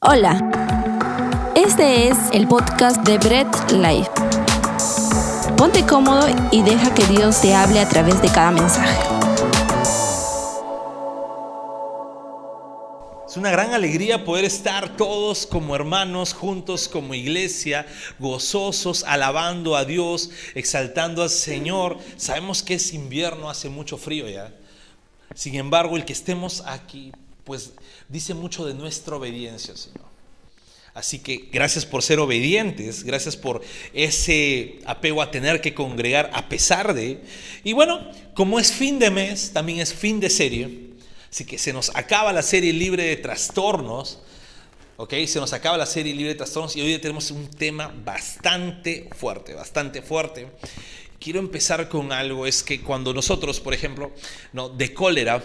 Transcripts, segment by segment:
Hola, este es el podcast de Bread Life. Ponte cómodo y deja que Dios te hable a través de cada mensaje. Es una gran alegría poder estar todos como hermanos, juntos como iglesia, gozosos, alabando a Dios, exaltando al Señor. Sabemos que es invierno, hace mucho frío ya. Sin embargo, el que estemos aquí, pues dice mucho de nuestra obediencia, Señor. Así que gracias por ser obedientes, gracias por ese apego a tener que congregar a pesar de. Y bueno, como es fin de mes, también es fin de serie. Así que se nos acaba la serie libre de trastornos. ¿Ok? Se nos acaba la serie libre de trastornos y hoy tenemos un tema bastante fuerte, bastante fuerte. Quiero empezar con algo, es que cuando nosotros, por ejemplo, no, de cólera,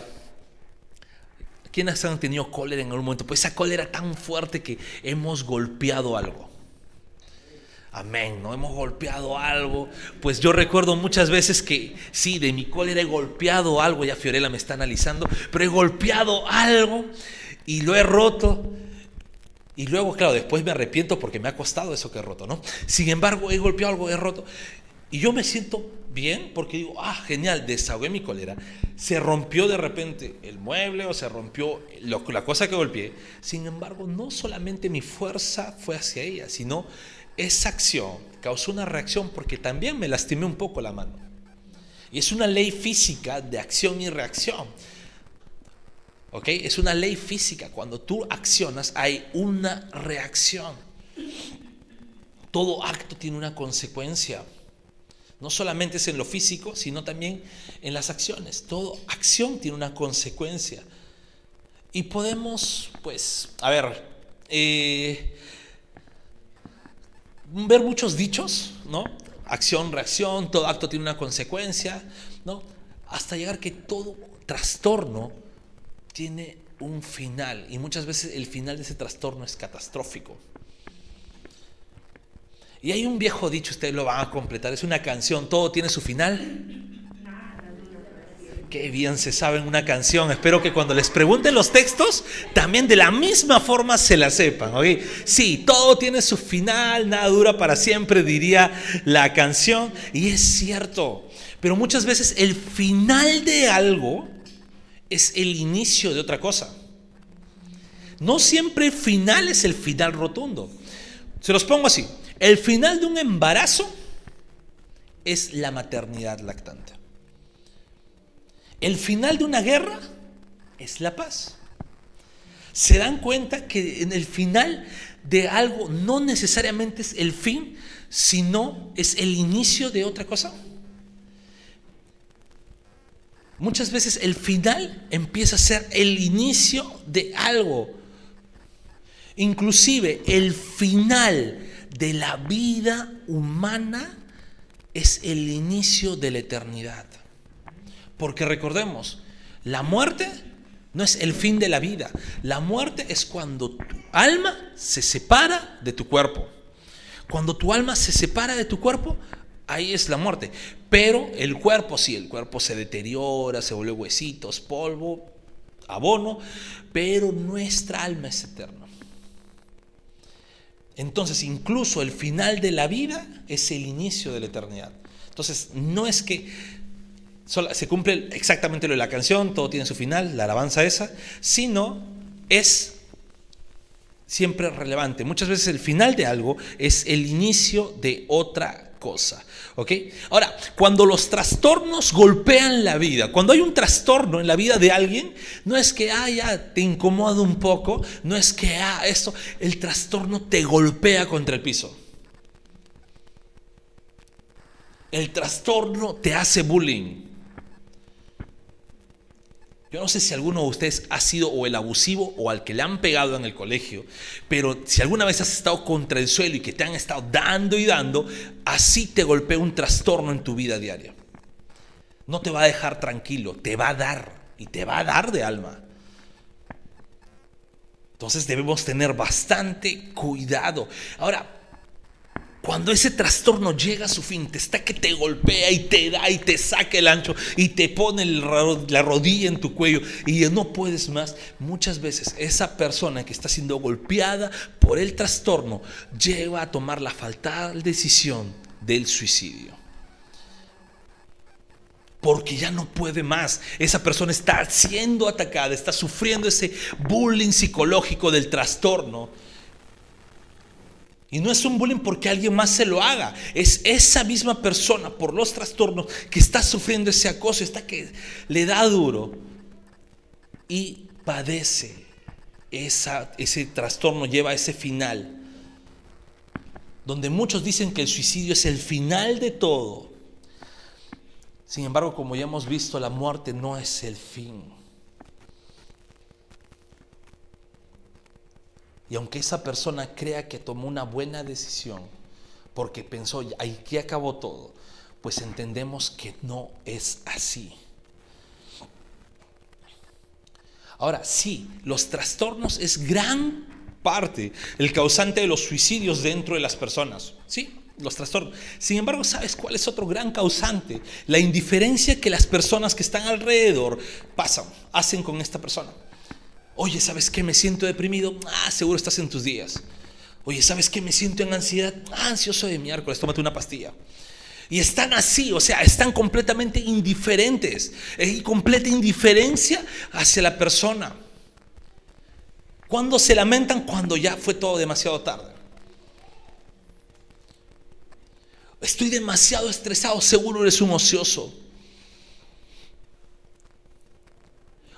¿quiénes han tenido cólera en algún momento? Pues esa cólera tan fuerte que hemos golpeado algo. Amén, ¿no? Hemos golpeado algo. Pues yo recuerdo muchas veces que sí, de mi cólera he golpeado algo, ya Fiorella me está analizando, pero he golpeado algo y lo he roto. Y luego, claro, después me arrepiento porque me ha costado eso que he roto, ¿no? Sin embargo, he golpeado algo, he roto. Y yo me siento bien porque digo, ah, genial, desahogué mi cólera. Se rompió de repente el mueble o se rompió la cosa que golpeé. Sin embargo, no solamente mi fuerza fue hacia ella, sino esa acción causó una reacción porque también me lastimé un poco la mano. Y es una ley física de acción y reacción. ¿Ok? Es una ley física. Cuando tú accionas hay una reacción. Todo acto tiene una consecuencia. No solamente es en lo físico, sino también en las acciones. Toda acción tiene una consecuencia. Y podemos, pues, a ver, eh, ver muchos dichos, ¿no? Acción, reacción, todo acto tiene una consecuencia, ¿no? Hasta llegar que todo trastorno tiene un final y muchas veces el final de ese trastorno es catastrófico. Y hay un viejo dicho, ustedes lo van a completar, es una canción, todo tiene su final. Qué bien se sabe en una canción. Espero que cuando les pregunten los textos, también de la misma forma se la sepan. Sí, todo tiene su final, nada dura para siempre, diría la canción. Y es cierto. Pero muchas veces el final de algo es el inicio de otra cosa. No siempre el final es el final rotundo. Se los pongo así. El final de un embarazo es la maternidad lactante. El final de una guerra es la paz. Se dan cuenta que en el final de algo no necesariamente es el fin, sino es el inicio de otra cosa. Muchas veces el final empieza a ser el inicio de algo. Inclusive el final de la vida humana es el inicio de la eternidad. Porque recordemos, la muerte no es el fin de la vida. La muerte es cuando tu alma se separa de tu cuerpo. Cuando tu alma se separa de tu cuerpo, ahí es la muerte. Pero el cuerpo, sí, el cuerpo se deteriora, se vuelve huesitos, polvo, abono, pero nuestra alma es eterna. Entonces, incluso el final de la vida es el inicio de la eternidad. Entonces, no es que se cumple exactamente lo de la canción, todo tiene su final, la alabanza esa, sino es siempre relevante. Muchas veces el final de algo es el inicio de otra cosa. ¿Ok? Ahora, cuando los trastornos golpean la vida, cuando hay un trastorno en la vida de alguien, no es que, ah, te incomoda un poco, no es que, ah, esto, el trastorno te golpea contra el piso. El trastorno te hace bullying. Yo no sé si alguno de ustedes ha sido o el abusivo o al que le han pegado en el colegio, pero si alguna vez has estado contra el suelo y que te han estado dando y dando, así te golpea un trastorno en tu vida diaria. No te va a dejar tranquilo, te va a dar y te va a dar de alma. Entonces debemos tener bastante cuidado. Ahora, Cuando ese trastorno llega a su fin, te está que te golpea y te da y te saca el ancho y te pone la rodilla en tu cuello y no puedes más, muchas veces esa persona que está siendo golpeada por el trastorno lleva a tomar la fatal decisión del suicidio porque ya no puede más. Esa persona está siendo atacada, está sufriendo ese bullying psicológico del trastorno. Y no es un bullying porque alguien más se lo haga. Es esa misma persona por los trastornos que está sufriendo ese acoso, está que le da duro y padece ese trastorno, lleva a ese final. Donde muchos dicen que el suicidio es el final de todo. Sin embargo, como ya hemos visto, la muerte no es el fin. Y aunque esa persona crea que tomó una buena decisión, porque pensó, que acabó todo, pues entendemos que no es así. Ahora, sí, los trastornos es gran parte el causante de los suicidios dentro de las personas. Sí, los trastornos. Sin embargo, ¿sabes cuál es otro gran causante? La indiferencia que las personas que están alrededor pasan, hacen con esta persona. Oye, ¿sabes qué? Me siento deprimido. Ah, seguro estás en tus días. Oye, ¿sabes qué? Me siento en ansiedad. Ah, ansioso de miércoles, tómate una pastilla. Y están así, o sea, están completamente indiferentes. Hay completa indiferencia hacia la persona. Cuando se lamentan? Cuando ya fue todo demasiado tarde. Estoy demasiado estresado, seguro eres un ocioso.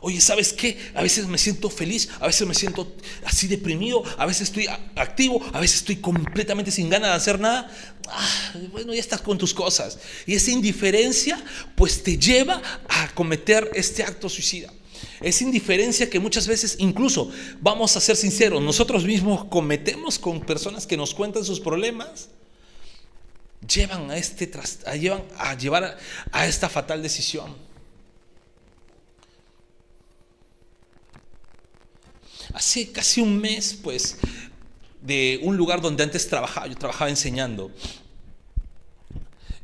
Oye, ¿sabes qué? A veces me siento feliz, a veces me siento así deprimido, a veces estoy activo, a veces estoy completamente sin ganas de hacer nada. Ah, bueno, ya estás con tus cosas. Y esa indiferencia pues te lleva a cometer este acto suicida. Esa indiferencia que muchas veces, incluso, vamos a ser sinceros, nosotros mismos cometemos con personas que nos cuentan sus problemas llevan a, este, llevan a llevar a esta fatal decisión. Hace casi un mes, pues, de un lugar donde antes trabajaba, yo trabajaba enseñando,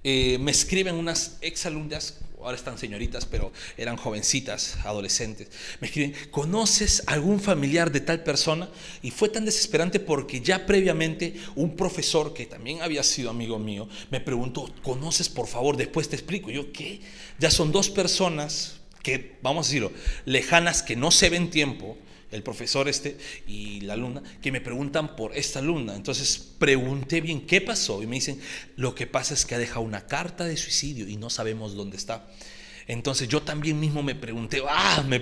eh, me escriben unas exalumnas ahora están señoritas, pero eran jovencitas, adolescentes. Me escriben, ¿conoces algún familiar de tal persona? Y fue tan desesperante porque ya previamente un profesor que también había sido amigo mío me preguntó, ¿conoces por favor? Después te explico. yo, ¿qué? Ya son dos personas que, vamos a decirlo, lejanas que no se ven tiempo el profesor este y la alumna, que me preguntan por esta alumna. Entonces pregunté bien qué pasó y me dicen, lo que pasa es que ha dejado una carta de suicidio y no sabemos dónde está. Entonces yo también mismo me pregunté, ah, me,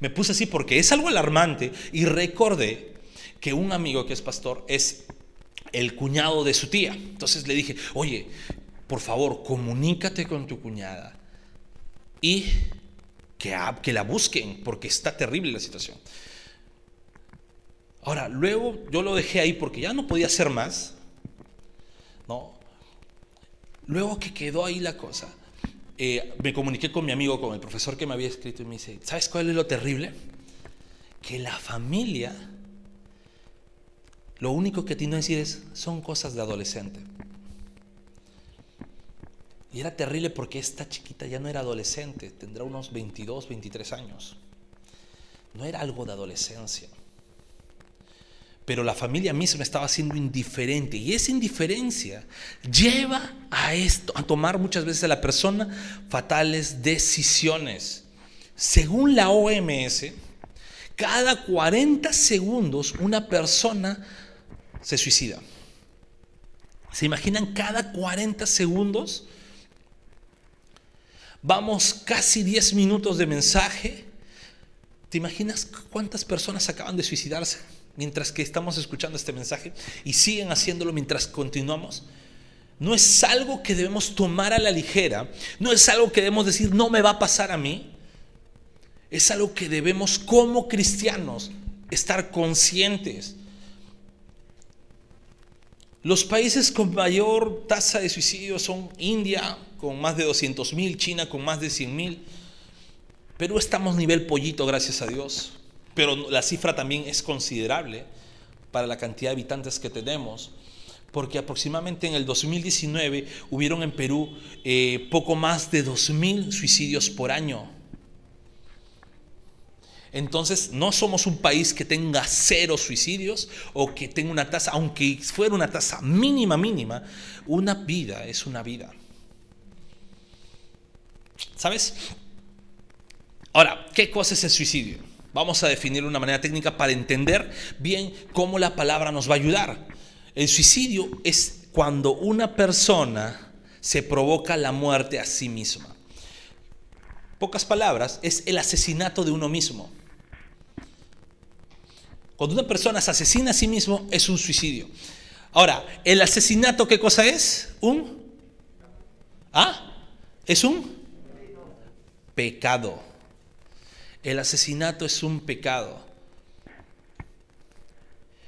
me puse así porque es algo alarmante y recordé que un amigo que es pastor es el cuñado de su tía. Entonces le dije, oye, por favor, comunícate con tu cuñada y que, que la busquen porque está terrible la situación. Ahora, luego yo lo dejé ahí porque ya no podía hacer más. ¿no? Luego que quedó ahí la cosa, eh, me comuniqué con mi amigo, con el profesor que me había escrito y me dice, ¿sabes cuál es lo terrible? Que la familia, lo único que tiene que decir es, son cosas de adolescente. Y era terrible porque esta chiquita ya no era adolescente, tendrá unos 22, 23 años. No era algo de adolescencia pero la familia misma estaba siendo indiferente y esa indiferencia lleva a esto, a tomar muchas veces a la persona fatales decisiones. Según la OMS, cada 40 segundos una persona se suicida. ¿Se imaginan cada 40 segundos? Vamos casi 10 minutos de mensaje. ¿Te imaginas cuántas personas acaban de suicidarse? Mientras que estamos escuchando este mensaje y siguen haciéndolo mientras continuamos. No es algo que debemos tomar a la ligera, no es algo que debemos decir, no me va a pasar a mí. Es algo que debemos como cristianos estar conscientes. Los países con mayor tasa de suicidio son India, con más de 200 mil, China con más de 100 mil. Perú estamos nivel pollito, gracias a Dios pero la cifra también es considerable para la cantidad de habitantes que tenemos. porque aproximadamente en el 2019 hubieron en Perú eh, poco más de 2.000 suicidios por año. Entonces, no somos un país que tenga cero suicidios o que tenga una tasa, aunque fuera una tasa mínima, mínima, una vida es una vida. ¿Sabes? Ahora, ¿qué cosa es el suicidio? Vamos a definirlo de una manera técnica para entender bien cómo la palabra nos va a ayudar. El suicidio es cuando una persona se provoca la muerte a sí misma. Pocas palabras, es el asesinato de uno mismo. Cuando una persona se asesina a sí mismo es un suicidio. Ahora, ¿el asesinato qué cosa es? Un... ¿Ah? Es un pecado. El asesinato es un pecado.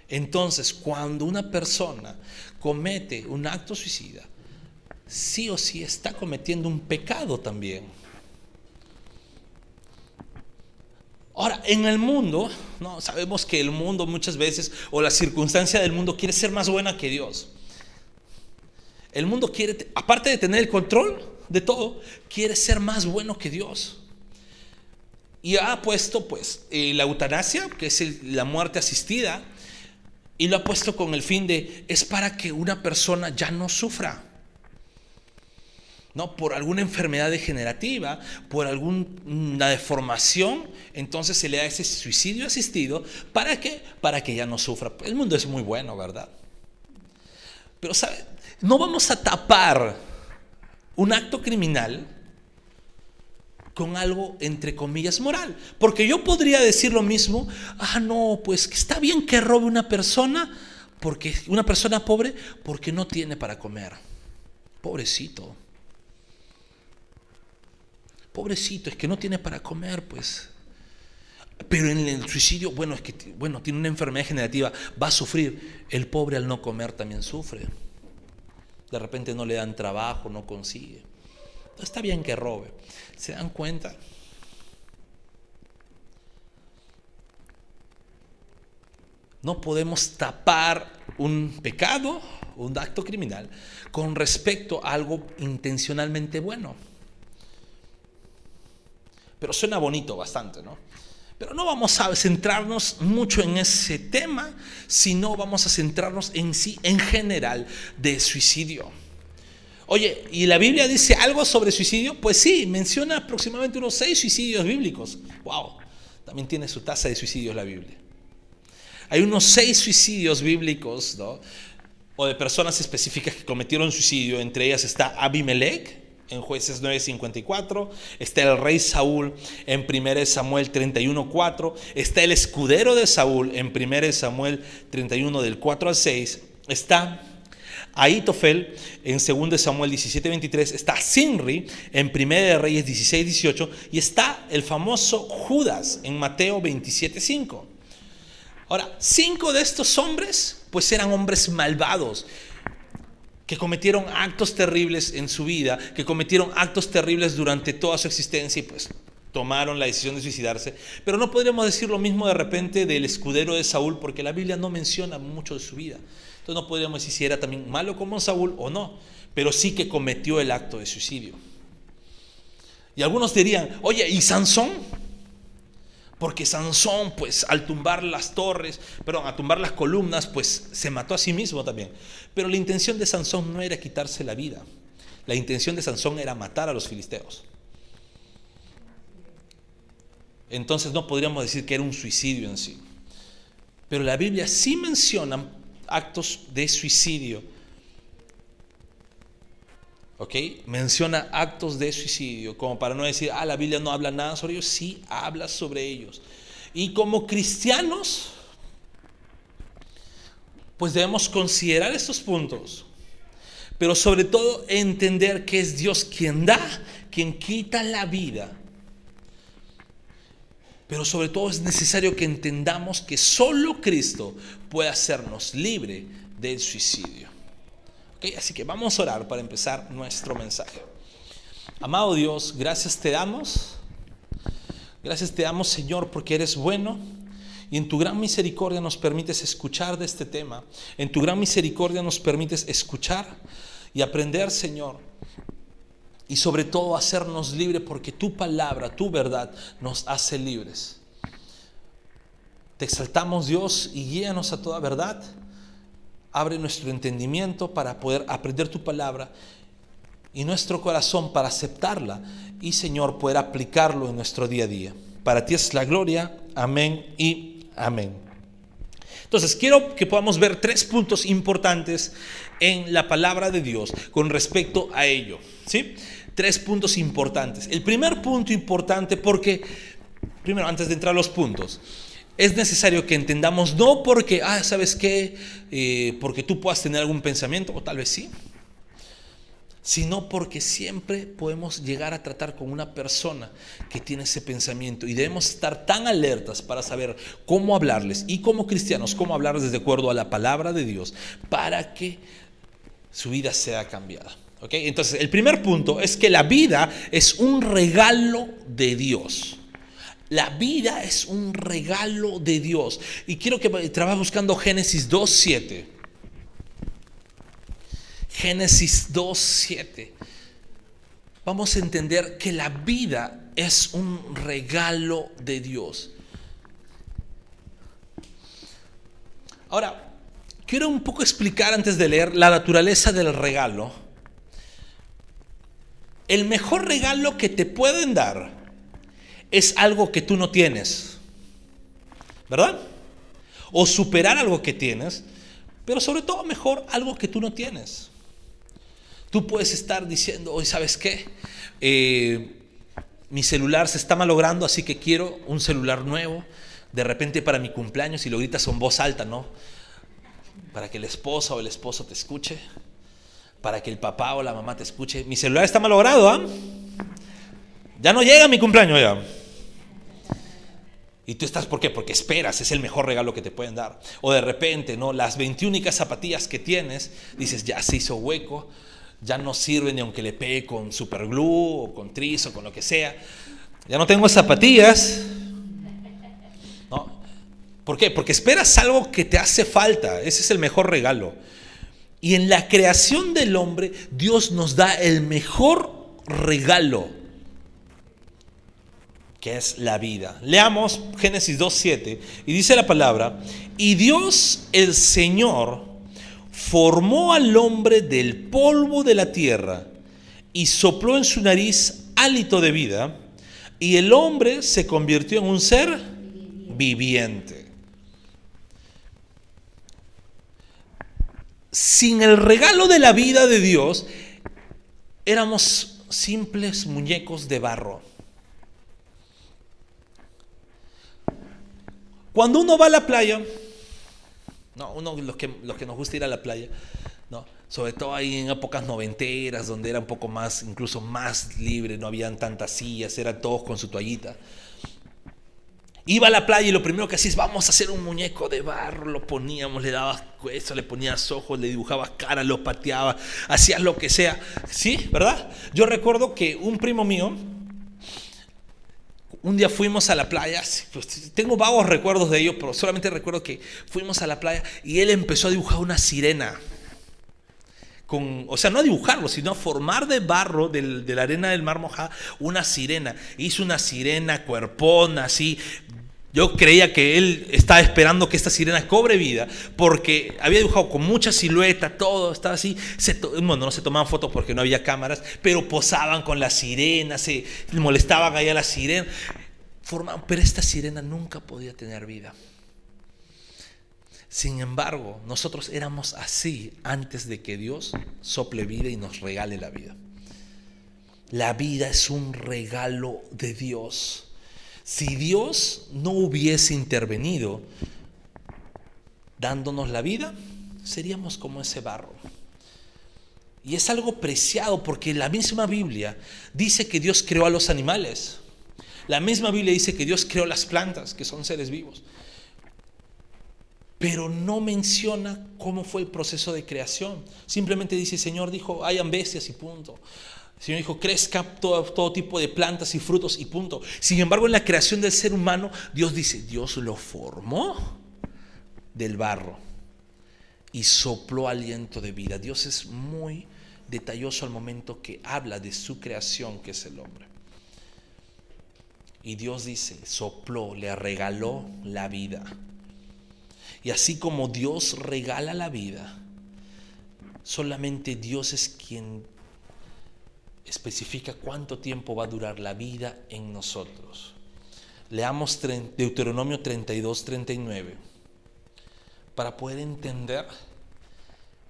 Entonces, cuando una persona comete un acto suicida, sí o sí está cometiendo un pecado también. Ahora, en el mundo, no sabemos que el mundo muchas veces o la circunstancia del mundo quiere ser más buena que Dios. El mundo quiere, aparte de tener el control de todo, quiere ser más bueno que Dios. Y ha puesto pues eh, la eutanasia, que es la muerte asistida, y lo ha puesto con el fin de, es para que una persona ya no sufra. ¿no? Por alguna enfermedad degenerativa, por alguna deformación, entonces se le da ese suicidio asistido. ¿Para qué? Para que ya no sufra. El mundo es muy bueno, ¿verdad? Pero, ¿sabe? No vamos a tapar un acto criminal con algo entre comillas moral. Porque yo podría decir lo mismo, ah, no, pues está bien que robe una persona, porque una persona pobre, porque no tiene para comer. Pobrecito. Pobrecito, es que no tiene para comer, pues. Pero en el suicidio, bueno, es que bueno, tiene una enfermedad generativa, va a sufrir. El pobre al no comer también sufre. De repente no le dan trabajo, no consigue. Está bien que robe. ¿Se dan cuenta? No podemos tapar un pecado, un acto criminal, con respecto a algo intencionalmente bueno. Pero suena bonito bastante, ¿no? Pero no vamos a centrarnos mucho en ese tema, sino vamos a centrarnos en sí, en general, de suicidio. Oye, ¿y la Biblia dice algo sobre suicidio? Pues sí, menciona aproximadamente unos seis suicidios bíblicos. ¡Wow! También tiene su tasa de suicidios la Biblia. Hay unos seis suicidios bíblicos, ¿no? O de personas específicas que cometieron suicidio. Entre ellas está Abimelech, en jueces 9:54, está el rey Saúl en 1 Samuel 31:4, está el escudero de Saúl en 1 Samuel 31 del 4 al 6, está Aitofel en 2 Samuel 17, 23, está Sinri en 1 Reyes 16, 18 y está el famoso Judas en Mateo 27, 5. Ahora, cinco de estos hombres pues eran hombres malvados que cometieron actos terribles en su vida, que cometieron actos terribles durante toda su existencia y pues tomaron la decisión de suicidarse. Pero no podríamos decir lo mismo de repente del escudero de Saúl, porque la Biblia no menciona mucho de su vida. Entonces no podríamos decir si era también malo como Saúl o no, pero sí que cometió el acto de suicidio. Y algunos dirían, oye, ¿y Sansón? Porque Sansón, pues al tumbar las torres, perdón, a tumbar las columnas, pues se mató a sí mismo también. Pero la intención de Sansón no era quitarse la vida. La intención de Sansón era matar a los filisteos. Entonces no podríamos decir que era un suicidio en sí. Pero la Biblia sí menciona actos de suicidio. ¿Ok? Menciona actos de suicidio, como para no decir, ah, la Biblia no habla nada sobre ellos, sí habla sobre ellos. Y como cristianos, pues debemos considerar estos puntos, pero sobre todo entender que es Dios quien da, quien quita la vida pero sobre todo es necesario que entendamos que solo Cristo puede hacernos libre del suicidio. Así que vamos a orar para empezar nuestro mensaje. Amado Dios, gracias te damos. Gracias te damos, Señor, porque eres bueno Y en tu gran misericordia nos permites escuchar de este tema. En tu gran misericordia nos permites escuchar y aprender, Señor. Y sobre todo hacernos libres porque tu palabra, tu verdad nos hace libres. Te exaltamos Dios y guíanos a toda verdad. Abre nuestro entendimiento para poder aprender tu palabra y nuestro corazón para aceptarla y Señor poder aplicarlo en nuestro día a día. Para ti es la gloria. Amén y amén. Entonces, quiero que podamos ver tres puntos importantes en la palabra de Dios con respecto a ello. ¿Sí? Tres puntos importantes. El primer punto importante porque, primero, antes de entrar a los puntos, es necesario que entendamos, no porque, ah, ¿sabes qué? Eh, porque tú puedas tener algún pensamiento, o tal vez sí, sino porque siempre podemos llegar a tratar con una persona que tiene ese pensamiento y debemos estar tan alertas para saber cómo hablarles y como cristianos, cómo hablarles de acuerdo a la palabra de Dios para que su vida sea cambiada. Entonces, el primer punto es que la vida es un regalo de Dios. La vida es un regalo de Dios. Y quiero que trabajes buscando Génesis 2.7. Génesis 2.7. Vamos a entender que la vida es un regalo de Dios. Ahora, quiero un poco explicar antes de leer la naturaleza del regalo. El mejor regalo que te pueden dar es algo que tú no tienes. ¿Verdad? O superar algo que tienes, pero sobre todo mejor algo que tú no tienes. Tú puedes estar diciendo, hoy sabes qué, eh, mi celular se está malogrando, así que quiero un celular nuevo. De repente para mi cumpleaños y lo gritas con voz alta, ¿no? Para que la esposa o el esposo te escuche, para que el papá o la mamá te escuche. Mi celular está malogrado, ¿ah? Ya no llega mi cumpleaños ya. Y tú estás, ¿por qué? Porque esperas, es el mejor regalo que te pueden dar. O de repente, ¿no? Las 21 zapatillas que tienes, dices, ya se hizo hueco, ya no sirve ni aunque le pegue con superglue o con tris o con lo que sea. Ya no tengo zapatillas. ¿No? ¿Por qué? Porque esperas algo que te hace falta. Ese es el mejor regalo. Y en la creación del hombre, Dios nos da el mejor regalo, que es la vida. Leamos Génesis 2.7 y dice la palabra, y Dios el Señor formó al hombre del polvo de la tierra y sopló en su nariz hálito de vida, y el hombre se convirtió en un ser viviente. Sin el regalo de la vida de Dios, éramos simples muñecos de barro. Cuando uno va a la playa, no, uno, los que, los que nos gusta ir a la playa, ¿no? Sobre todo ahí en épocas noventeras, donde era un poco más, incluso más libre, no habían tantas sillas, eran todos con su toallita. Iba a la playa y lo primero que hacía es vamos a hacer un muñeco de barro, lo poníamos, le dabas hueso, le ponías ojos, le dibujabas cara, lo pateabas, hacías lo que sea. ¿Sí? ¿Verdad? Yo recuerdo que un primo mío, un día fuimos a la playa, pues, tengo vagos recuerdos de ello, pero solamente recuerdo que fuimos a la playa y él empezó a dibujar una sirena. Con, o sea, no a dibujarlo, sino a formar de barro de la arena del mar mojada una sirena. Hizo una sirena cuerpona, así, yo creía que él estaba esperando que esta sirena cobre vida, porque había dibujado con mucha silueta, todo, estaba así. bueno, no se tomaban fotos porque no había cámaras, pero posaban con la sirena, se molestaban ahí a la sirena. Formaban, pero esta sirena nunca podía tener vida. Sin embargo, nosotros éramos así antes de que Dios sople vida y nos regale la vida. La vida es un regalo de Dios. Si Dios no hubiese intervenido dándonos la vida, seríamos como ese barro. Y es algo preciado porque la misma Biblia dice que Dios creó a los animales. La misma Biblia dice que Dios creó las plantas, que son seres vivos. Pero no menciona cómo fue el proceso de creación. Simplemente dice, Señor dijo, hayan bestias y punto. El Señor dijo, crezca todo, todo, tipo de plantas y frutos y punto. Sin embargo, en la creación del ser humano, Dios dice, Dios lo formó del barro y sopló aliento de vida. Dios es muy detalloso al momento que habla de su creación, que es el hombre. Y Dios dice, sopló, le regaló la vida. Y así como Dios regala la vida, solamente Dios es quien especifica cuánto tiempo va a durar la vida en nosotros. Leamos Deuteronomio 32, 39 para poder entender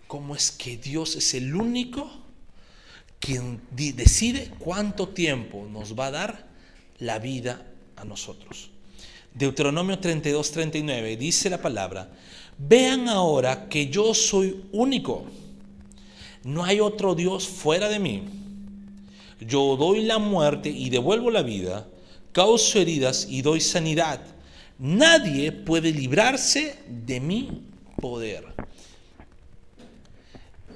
cómo es que Dios es el único quien decide cuánto tiempo nos va a dar la vida a nosotros. Deuteronomio 32, 39 dice la palabra, vean ahora que yo soy único, no hay otro Dios fuera de mí. Yo doy la muerte y devuelvo la vida, causo heridas y doy sanidad Nadie puede librarse de mi poder.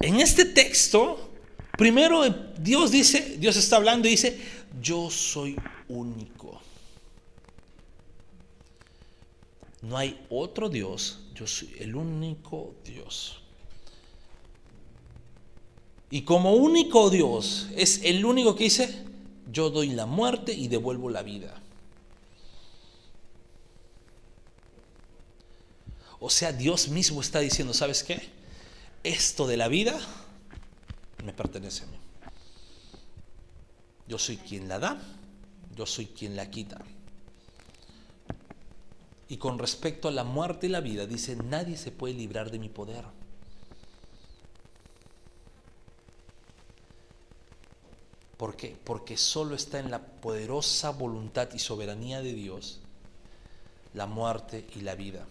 En este texto, primero Dios dice, Dios está hablando y dice, yo soy único. No hay otro Dios, yo soy el único Dios. Y como único Dios es el único que dice, yo doy la muerte y devuelvo la vida. O sea, Dios mismo está diciendo, ¿sabes qué? Esto de la vida me pertenece a mí. Yo soy quien la da, yo soy quien la quita. Y con respecto a la muerte y la vida, dice, nadie se puede librar de mi poder. ¿Por qué? Porque solo está en la poderosa voluntad y soberanía de Dios la muerte y la vida.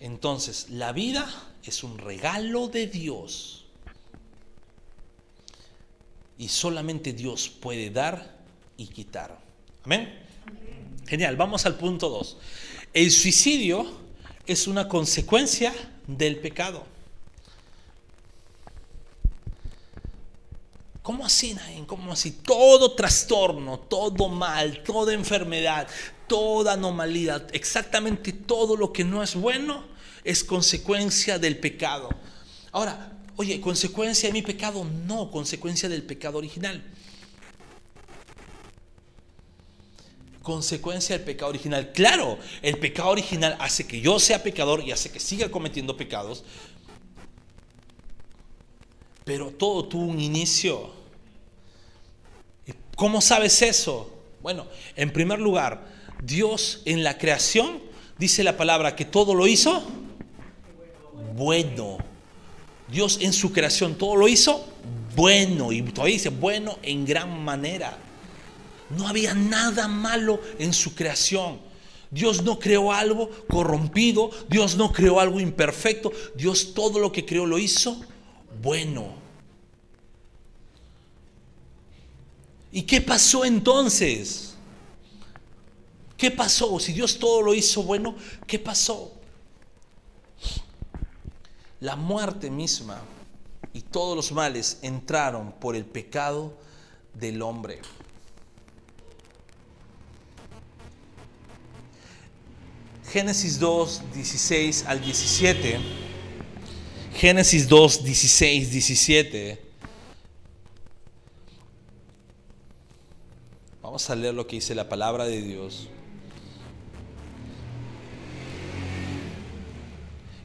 Entonces, la vida es un regalo de Dios. Y solamente Dios puede dar y quitar. Amén. Genial, vamos al punto 2. El suicidio es una consecuencia del pecado. ¿Cómo así, Nain? ¿Cómo así? Todo trastorno, todo mal, toda enfermedad, toda anomalía, exactamente todo lo que no es bueno es consecuencia del pecado. Ahora, oye, consecuencia de mi pecado, no, consecuencia del pecado original. Consecuencia del pecado original. Claro, el pecado original hace que yo sea pecador y hace que siga cometiendo pecados. Pero todo tuvo un inicio. ¿Cómo sabes eso? Bueno, en primer lugar, Dios en la creación dice la palabra que todo lo hizo bueno. Dios en su creación todo lo hizo bueno y todavía dice bueno en gran manera. No había nada malo en su creación. Dios no creó algo corrompido, Dios no creó algo imperfecto, Dios todo lo que creó lo hizo bueno. ¿Y qué pasó entonces? ¿Qué pasó? Si Dios todo lo hizo bueno, ¿qué pasó? La muerte misma y todos los males entraron por el pecado del hombre. Génesis 2, 16 al 17. Génesis 2, 16, 17. Vamos a leer lo que dice la palabra de Dios.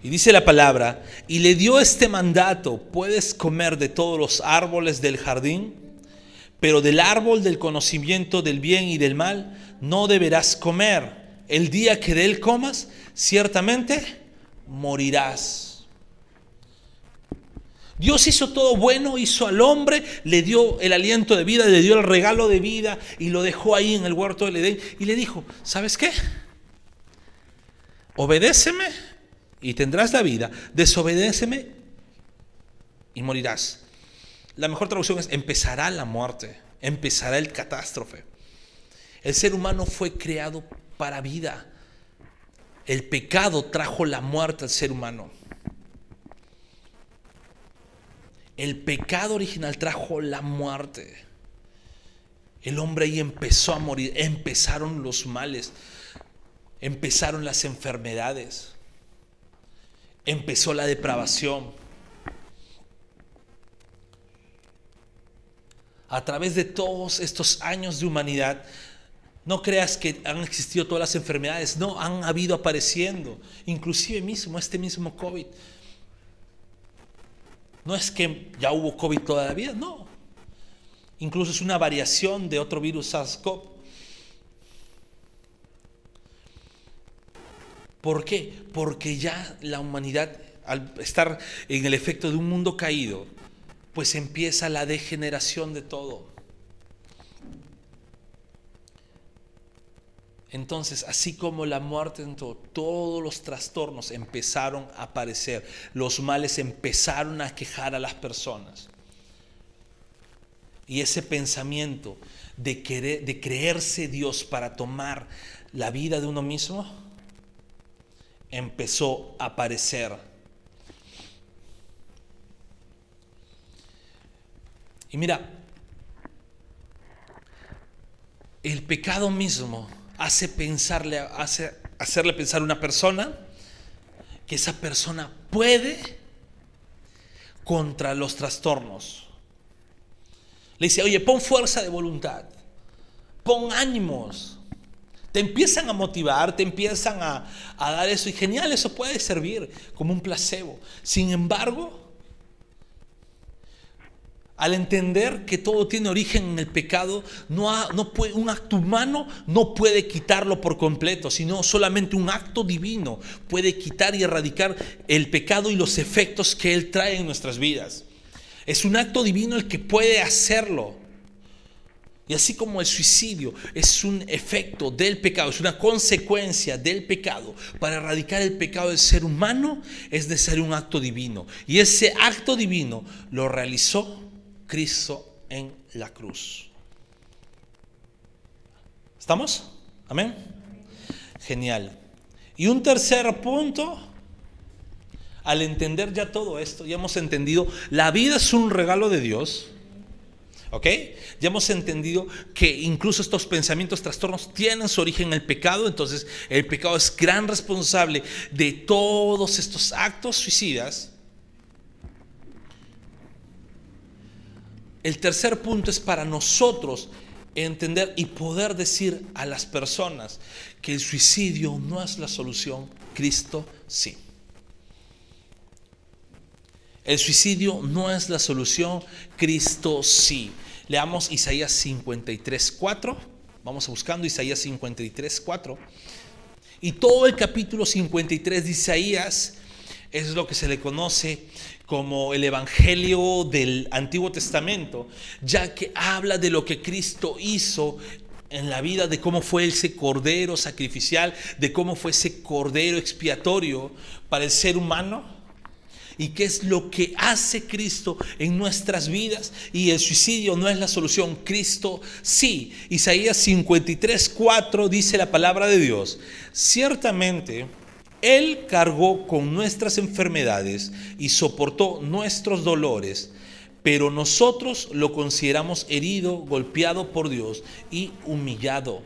Y dice la palabra, y le dio este mandato, puedes comer de todos los árboles del jardín, pero del árbol del conocimiento del bien y del mal no deberás comer. El día que de él comas, ciertamente morirás. Dios hizo todo bueno, hizo al hombre, le dio el aliento de vida, le dio el regalo de vida y lo dejó ahí en el huerto del Edén y le dijo, ¿sabes qué? Obedéceme y tendrás la vida, desobedéceme y morirás. La mejor traducción es empezará la muerte, empezará el catástrofe. El ser humano fue creado para vida. El pecado trajo la muerte al ser humano. El pecado original trajo la muerte. El hombre ahí empezó a morir, empezaron los males, empezaron las enfermedades, empezó la depravación. A través de todos estos años de humanidad, no creas que han existido todas las enfermedades, no, han habido apareciendo, inclusive mismo este mismo COVID. No es que ya hubo COVID todavía, no. Incluso es una variación de otro virus SARS-CoV. ¿Por qué? Porque ya la humanidad, al estar en el efecto de un mundo caído, pues empieza la degeneración de todo. Entonces, así como la muerte entró, todos los trastornos empezaron a aparecer, los males empezaron a quejar a las personas. Y ese pensamiento de, querer, de creerse Dios para tomar la vida de uno mismo empezó a aparecer. Y mira, el pecado mismo hace pensarle, hace hacerle pensar a una persona que esa persona puede contra los trastornos. Le dice, oye, pon fuerza de voluntad, pon ánimos. Te empiezan a motivar, te empiezan a, a dar eso y genial, eso puede servir como un placebo. Sin embargo, al entender que todo tiene origen en el pecado, no, puede, un acto humano no puede quitarlo por completo, sino solamente un acto divino puede quitar y erradicar el pecado y los efectos que Él trae en nuestras vidas. Es un acto divino el que puede hacerlo. Y así como el suicidio es un efecto del pecado, es una consecuencia del pecado, para erradicar el pecado del ser humano es necesario un acto divino. Y ese acto divino lo realizó Cristo en la cruz. ¿Estamos? Amén. Genial. Y un tercer punto, al entender ya todo esto, ya hemos entendido, la vida es un regalo de Dios. ¿Ok? Ya hemos entendido que incluso estos pensamientos, trastornos tienen su origen en el pecado, entonces el pecado es gran responsable de todos estos actos suicidas. El tercer punto es para nosotros entender y poder decir a las personas que el suicidio no es la solución, Cristo sí. El suicidio no es la solución, Cristo sí. Leamos Isaías 53, 4. Vamos buscando Isaías 53, 4. Y todo el capítulo 53 de Isaías es lo que se le conoce como el Evangelio del Antiguo Testamento, ya que habla de lo que Cristo hizo en la vida, de cómo fue ese cordero sacrificial, de cómo fue ese cordero expiatorio para el ser humano y qué es lo que hace Cristo en nuestras vidas. Y el suicidio no es la solución, Cristo sí. Isaías 53, 4 dice la palabra de Dios, ciertamente él cargó con nuestras enfermedades y soportó nuestros dolores, pero nosotros lo consideramos herido, golpeado por Dios y humillado.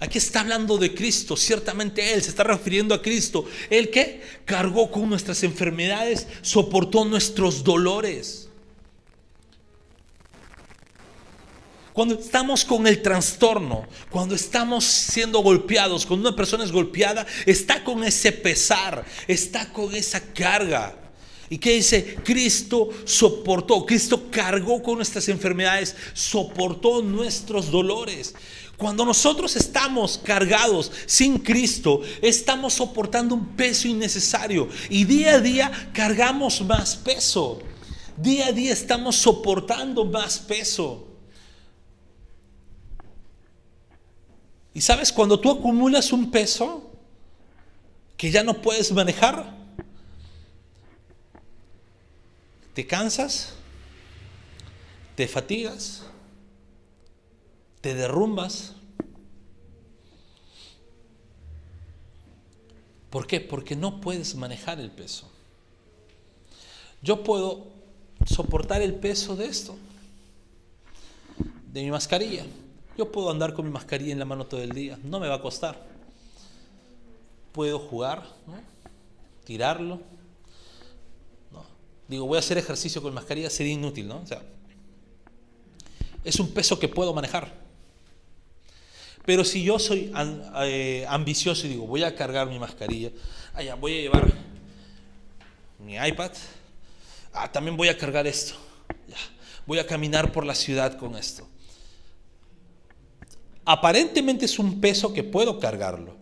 Aquí está hablando de Cristo, ciertamente Él se está refiriendo a Cristo. Él que cargó con nuestras enfermedades, soportó nuestros dolores. Cuando estamos con el trastorno, cuando estamos siendo golpeados, cuando una persona es golpeada, está con ese pesar, está con esa carga. ¿Y qué dice? Cristo soportó, Cristo cargó con nuestras enfermedades, soportó nuestros dolores. Cuando nosotros estamos cargados sin Cristo, estamos soportando un peso innecesario y día a día cargamos más peso. Día a día estamos soportando más peso. Y sabes, cuando tú acumulas un peso que ya no puedes manejar, te cansas, te fatigas, te derrumbas. ¿Por qué? Porque no puedes manejar el peso. Yo puedo soportar el peso de esto, de mi mascarilla. Yo puedo andar con mi mascarilla en la mano todo el día, no me va a costar. Puedo jugar, tirarlo. Digo, voy a hacer ejercicio con mascarilla, sería inútil, ¿no? Es un peso que puedo manejar. Pero si yo soy eh, ambicioso y digo, voy a cargar mi mascarilla, allá voy a llevar mi iPad, ah, también voy a cargar esto, voy a caminar por la ciudad con esto. Aparentemente es un peso que puedo cargarlo,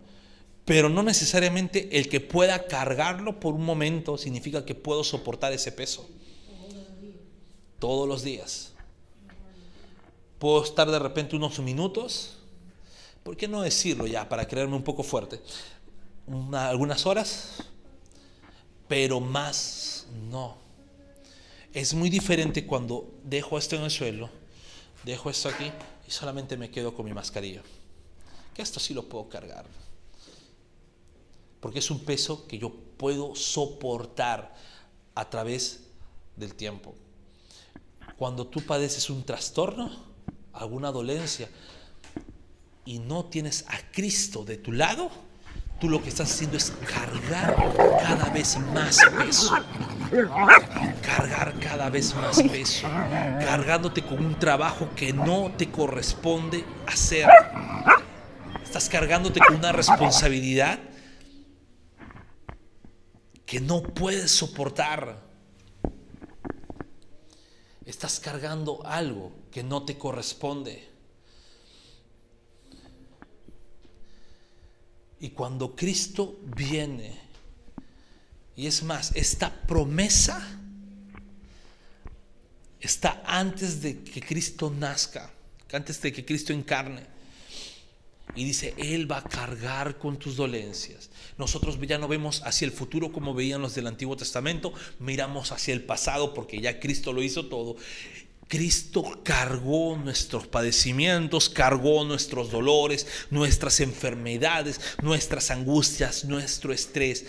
pero no necesariamente el que pueda cargarlo por un momento significa que puedo soportar ese peso. Todos los días. Puedo estar de repente unos minutos, ¿por qué no decirlo ya para creerme un poco fuerte? algunas horas, pero más no. Es muy diferente cuando dejo esto en el suelo, dejo esto aquí y solamente me quedo con mi mascarilla. Que esto sí lo puedo cargar. Porque es un peso que yo puedo soportar a través del tiempo. Cuando tú padeces un trastorno, alguna dolencia, y no tienes a Cristo de tu lado, tú lo que estás haciendo es cargar cada vez más peso. Cargar cada vez más peso. Cargándote con un trabajo que no te corresponde hacer. Estás cargándote con una responsabilidad que no puedes soportar. Estás cargando algo que no te corresponde. Y cuando Cristo viene, y es más, esta promesa está antes de que Cristo nazca, antes de que Cristo encarne. Y dice, Él va a cargar con tus dolencias. Nosotros ya no vemos hacia el futuro como veían los del Antiguo Testamento, miramos hacia el pasado porque ya Cristo lo hizo todo. Cristo cargó nuestros padecimientos, cargó nuestros dolores, nuestras enfermedades, nuestras angustias, nuestro estrés.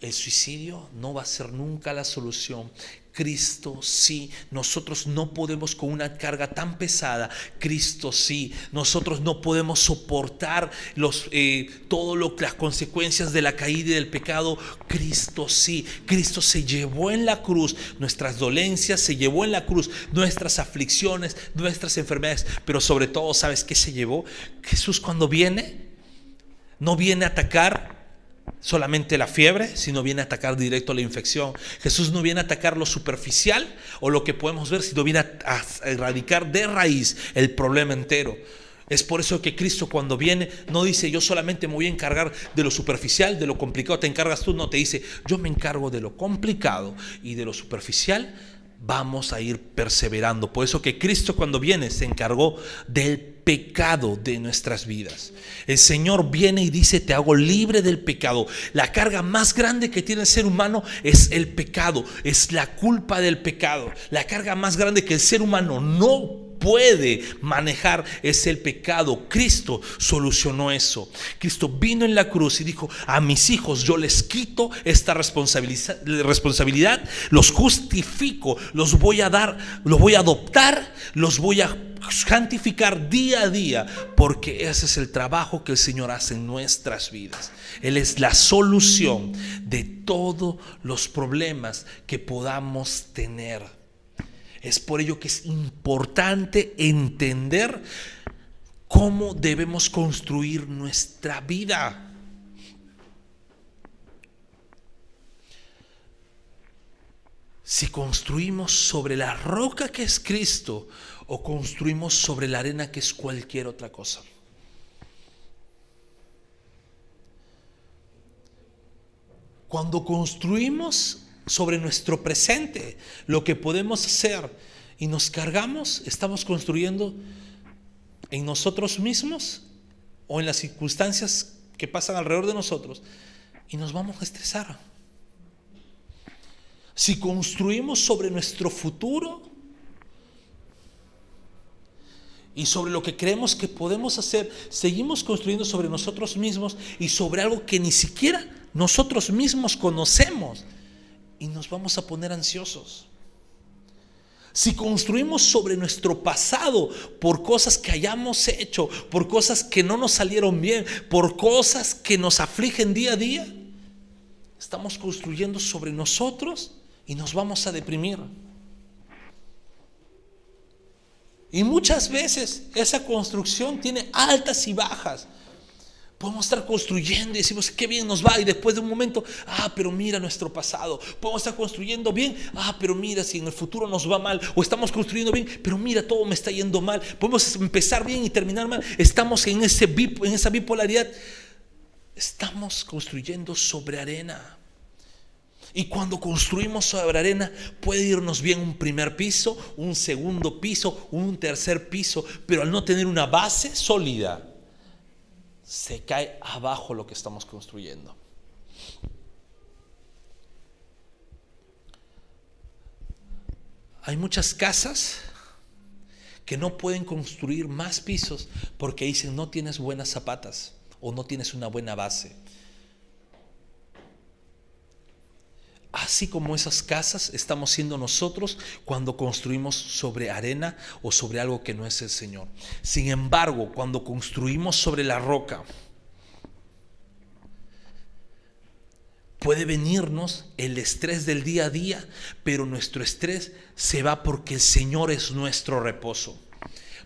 El suicidio no va a ser nunca la solución. Cristo sí, nosotros no podemos con una carga tan pesada, Cristo sí, nosotros no podemos soportar los, eh, todo lo, las consecuencias de la caída y del pecado, Cristo sí, Cristo se llevó en la cruz nuestras dolencias, se llevó en la cruz nuestras aflicciones, nuestras enfermedades, pero sobre todo, ¿sabes qué se llevó? Jesús cuando viene, no viene a atacar solamente la fiebre, sino viene a atacar directo la infección. Jesús no viene a atacar lo superficial o lo que podemos ver, sino viene a, erradicar de raíz el problema entero. Es por eso que Cristo cuando viene no dice yo solamente me voy a encargar de lo superficial, de lo complicado, te encargas tú, no, te dice yo me encargo de lo complicado y de lo superficial vamos a ir perseverando. Por eso que Cristo cuando viene se encargó del pecado de nuestras vidas. El Señor viene y dice, te hago libre del pecado. La carga más grande que tiene el ser humano es el pecado, es la culpa del pecado. La carga más grande que el ser humano no puede manejar es el pecado. Cristo solucionó eso. Cristo vino en la cruz y dijo, a mis hijos yo les quito esta responsabilidad, los justifico, los voy a dar, los voy a adoptar, los voy a santificar día a día, porque ese es el trabajo que el Señor hace en nuestras vidas. Él es la solución de todos los problemas que podamos tener. Es por ello que es importante entender cómo debemos construir nuestra vida. Si construimos sobre la roca que es Cristo o construimos sobre la arena que es cualquier otra cosa. Cuando construimos sobre nuestro presente, lo que podemos hacer y nos cargamos, estamos construyendo en nosotros mismos o en las circunstancias que pasan alrededor de nosotros y nos vamos a estresar. Si construimos sobre nuestro futuro y sobre lo que creemos que podemos hacer, seguimos construyendo sobre nosotros mismos y sobre algo que ni siquiera nosotros mismos conocemos y nos vamos a poner ansiosos. Si construimos sobre nuestro pasado por cosas que hayamos hecho, por cosas que no nos salieron bien, por cosas que nos afligen día a día, estamos construyendo sobre nosotros y nos vamos a deprimir. Y muchas veces esa construcción tiene altas y bajas. Podemos estar construyendo y decimos, qué bien nos va. Y después de un momento, ah, pero mira nuestro pasado. Podemos estar construyendo bien, ah, pero mira si en el futuro nos va mal. O estamos construyendo bien, pero mira, todo me está yendo mal. Podemos empezar bien y terminar mal. Estamos en, ese, en esa bipolaridad. Estamos construyendo sobre arena. Y cuando construimos sobre arena puede irnos bien un primer piso, un segundo piso, un tercer piso, pero al no tener una base sólida, se cae abajo lo que estamos construyendo. Hay muchas casas que no pueden construir más pisos porque dicen no tienes buenas zapatas o no tienes una buena base. Así como esas casas estamos siendo nosotros cuando construimos sobre arena o sobre algo que no es el Señor. Sin embargo, cuando construimos sobre la roca, puede venirnos el estrés del día a día, pero nuestro estrés se va porque el Señor es nuestro reposo.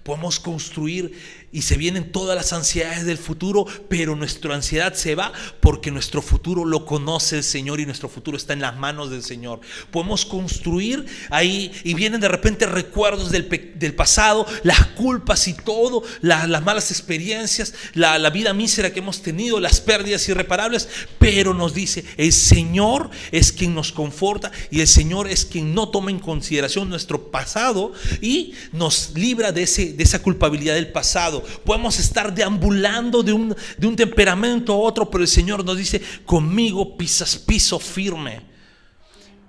Podemos construir y se vienen todas las ansiedades del futuro, pero nuestra ansiedad se va porque nuestro futuro lo conoce el Señor y nuestro futuro está en las manos del Señor. Podemos construir ahí y vienen de repente recuerdos del, pasado, las culpas y todo, las malas experiencias, la, la vida mísera que hemos tenido, las pérdidas irreparables, pero nos dice, el Señor es quien nos conforta y el Señor es quien no toma en consideración nuestro pasado y nos libra de, ese, de esa culpabilidad del pasado podemos estar deambulando de un, de un temperamento a otro, pero el Señor nos dice, conmigo pisas piso firme.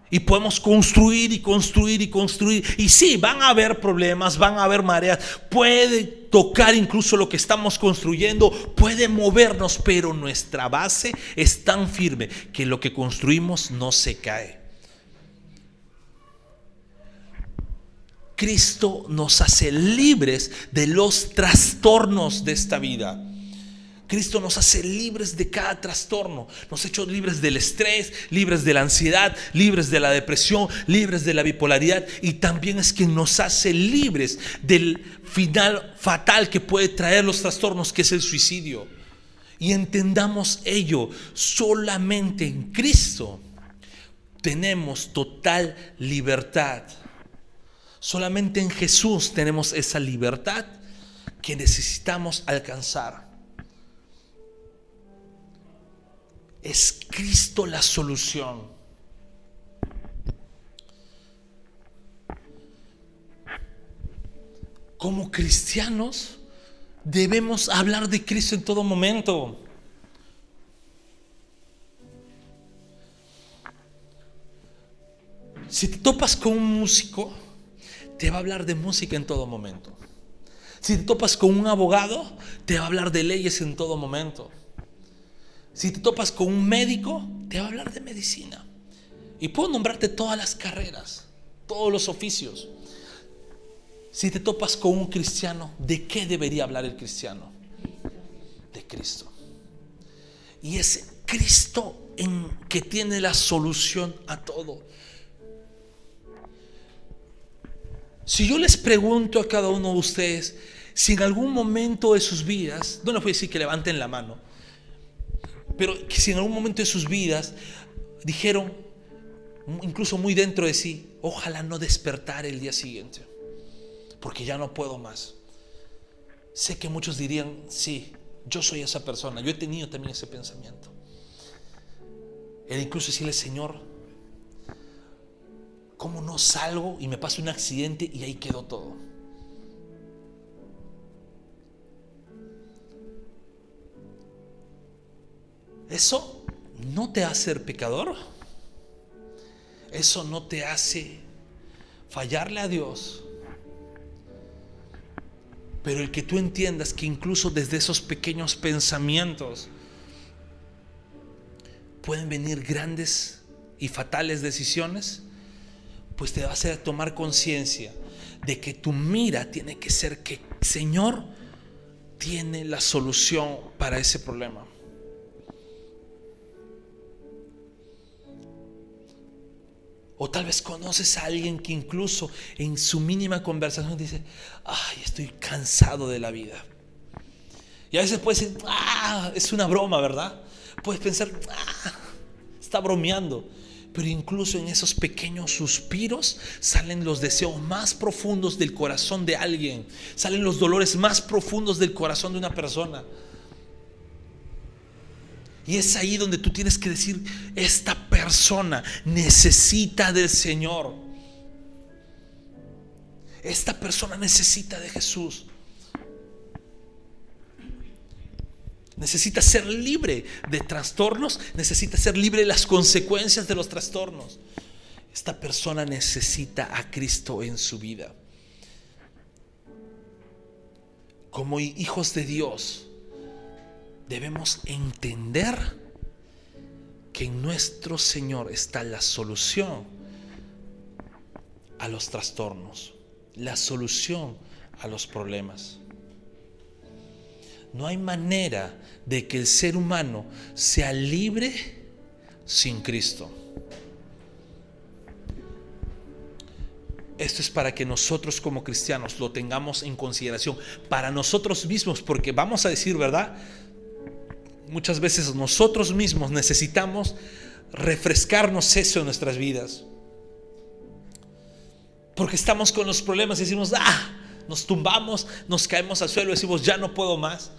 Y podemos construir y construir y construir. Y sí, van a haber problemas, van a haber mareas. Puede tocar incluso lo que estamos construyendo, puede movernos, pero nuestra base es tan firme que lo que construimos no se cae. Cristo nos hace libres de los trastornos de esta vida. Cristo nos hace libres de cada trastorno. Nos ha hecho libres del estrés, libres de la ansiedad, libres de la depresión, libres de la bipolaridad. Y también es quien nos hace libres del final fatal que puede traer los trastornos, que es el suicidio. Y entendamos ello, solamente en Cristo tenemos total libertad. Solamente en Jesús tenemos esa libertad que necesitamos alcanzar. Es Cristo la solución. Como cristianos debemos hablar de Cristo en todo momento. Si te topas con un músico, te va a hablar de música en todo momento. Si te topas con un abogado, te va a hablar de leyes en todo momento. Si te topas con un médico, te va a hablar de medicina. Y puedo nombrarte todas las carreras, todos los oficios. Si te topas con un cristiano, ¿de qué debería hablar el cristiano? De Cristo. Y es Cristo en que tiene la solución a todo. Si yo les pregunto a cada uno de ustedes si en algún momento de sus vidas, no les voy a decir que levanten la mano, pero si en algún momento de sus vidas dijeron, incluso muy dentro de sí, ojalá no despertar el día siguiente, porque ya no puedo más. Sé que muchos dirían, sí, yo soy esa persona, yo he tenido también ese pensamiento. Era incluso decirle, Señor, ¿Cómo no salgo y me pasa un accidente y ahí quedó todo? Eso no te hace ser pecador. Eso no te hace fallarle a Dios. Pero el que tú entiendas que incluso desde esos pequeños pensamientos pueden venir grandes y fatales decisiones, pues te va a hacer tomar conciencia de que tu mira tiene que ser que Señor tiene la solución para ese problema. O tal vez conoces a alguien que incluso en su mínima conversación dice, ay, estoy cansado de la vida. Y a veces puedes decir, ah, es una broma, ¿verdad? Puedes pensar, ah, está bromeando. Pero incluso en esos pequeños suspiros salen los deseos más profundos del corazón de alguien. Salen los dolores más profundos del corazón de una persona. Y es ahí donde tú tienes que decir, esta persona necesita del Señor. Esta persona necesita de Jesús. Necesita ser libre de trastornos, necesita ser libre de las consecuencias de los trastornos. Esta persona necesita a Cristo en su vida. Como hijos de Dios, debemos entender que en nuestro Señor está la solución a los trastornos, la solución a los problemas. No hay manera de que el ser humano sea libre sin Cristo. Esto es para que nosotros como cristianos lo tengamos en consideración, para nosotros mismos, porque vamos a decir, ¿verdad? Muchas veces nosotros mismos necesitamos refrescarnos eso en nuestras vidas. Porque estamos con los problemas y decimos, ah, nos tumbamos, nos caemos al suelo y decimos, ya no puedo más.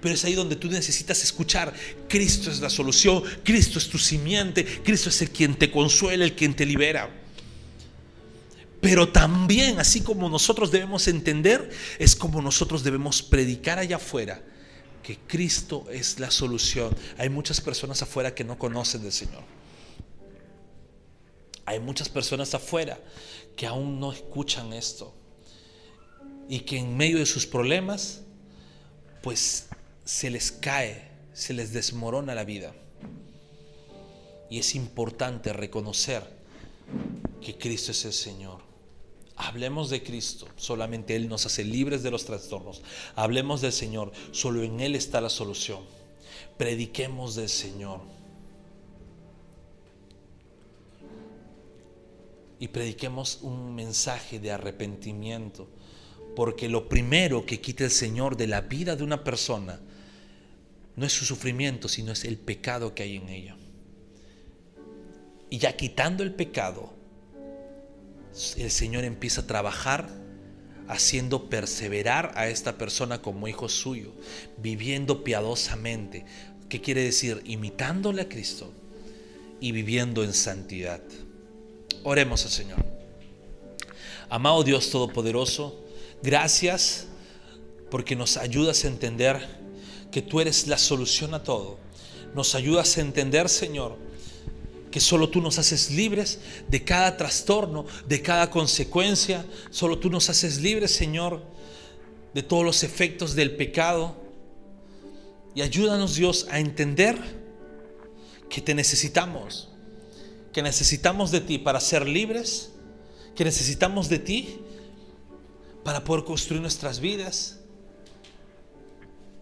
Pero es ahí donde tú necesitas escuchar, Cristo es la solución, Cristo es tu simiente, Cristo es el quien te consuela, el quien te libera. Pero también, así como nosotros debemos entender, es como nosotros debemos predicar allá afuera que Cristo es la solución. Hay muchas personas afuera que no conocen del Señor. Hay muchas personas afuera que aún no escuchan esto y que en medio de sus problemas, pues se les cae, se les desmorona la vida. Y es importante reconocer que Cristo es el Señor. Hablemos de Cristo, solamente Él nos hace libres de los trastornos. Hablemos del Señor, solo en Él está la solución. Prediquemos del Señor. Y prediquemos un mensaje de arrepentimiento porque lo primero que quita el Señor de la vida de una persona no es su sufrimiento, sino es el pecado que hay en ella. Y ya quitando el pecado, el Señor empieza a trabajar haciendo perseverar a esta persona como hijo suyo, viviendo piadosamente. ¿Qué quiere decir? Imitándole a Cristo y viviendo en santidad. Oremos al Señor. Amado Dios Todopoderoso, Gracias porque nos ayudas a entender que tú eres la solución a todo. Nos ayudas a entender, Señor, que solo tú nos haces libres de cada trastorno, de cada consecuencia. Solo tú nos haces libres, Señor, de todos los efectos del pecado. Y ayúdanos, Dios, a entender que te necesitamos, que necesitamos de ti para ser libres, que necesitamos de ti para poder construir nuestras vidas.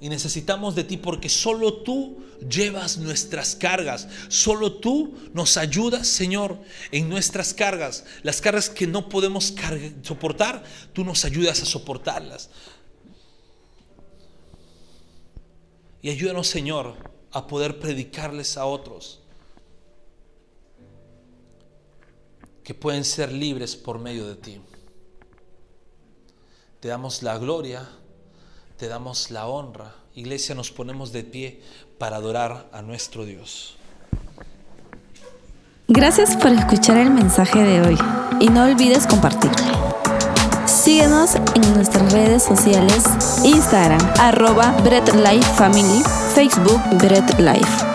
Y necesitamos de ti porque solo tú llevas nuestras cargas. Solo tú nos ayudas, Señor, en nuestras cargas. Las cargas que no podemos soportar, tú nos ayudas a soportarlas. Y ayúdanos, Señor, a poder predicarles a otros que pueden ser libres por medio de ti. Te damos la gloria, te damos la honra. Iglesia, nos ponemos de pie para adorar a nuestro Dios. Gracias por escuchar el mensaje de hoy y no olvides compartirlo. Síguenos en nuestras redes sociales, Instagram, arroba Bread Life Family, Facebook Bread Life.